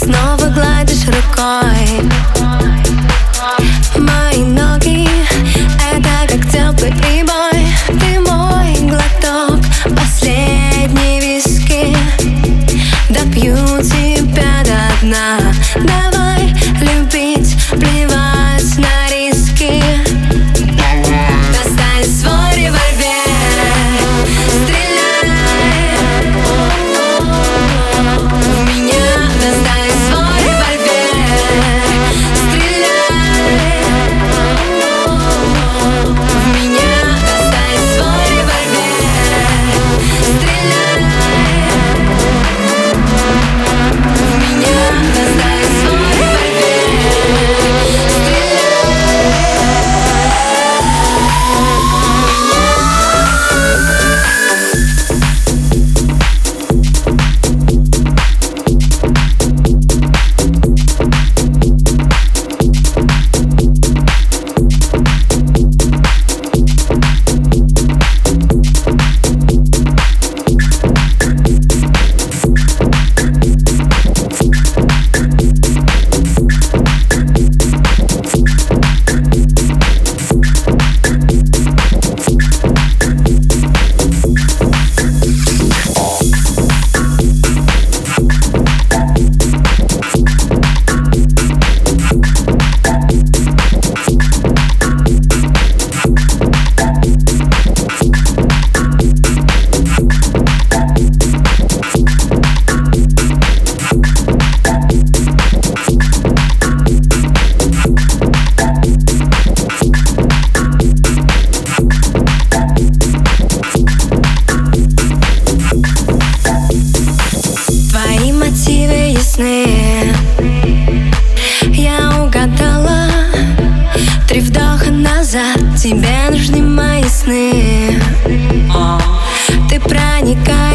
снова гладишь рукой. красные Я угадала Три вдоха назад Тебе нужны мои сны. Ты проникаешь